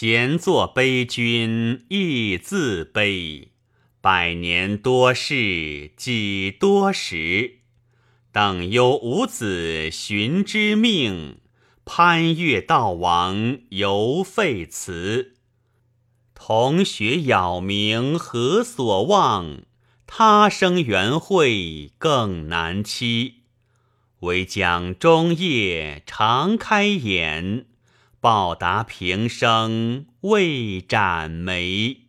闲坐悲君亦自悲，百年多事几多时？等忧五子寻之命，攀越道王犹废辞。同学杳冥何所望？他生缘会更难期。唯将终夜常开眼，报答平生未展眉。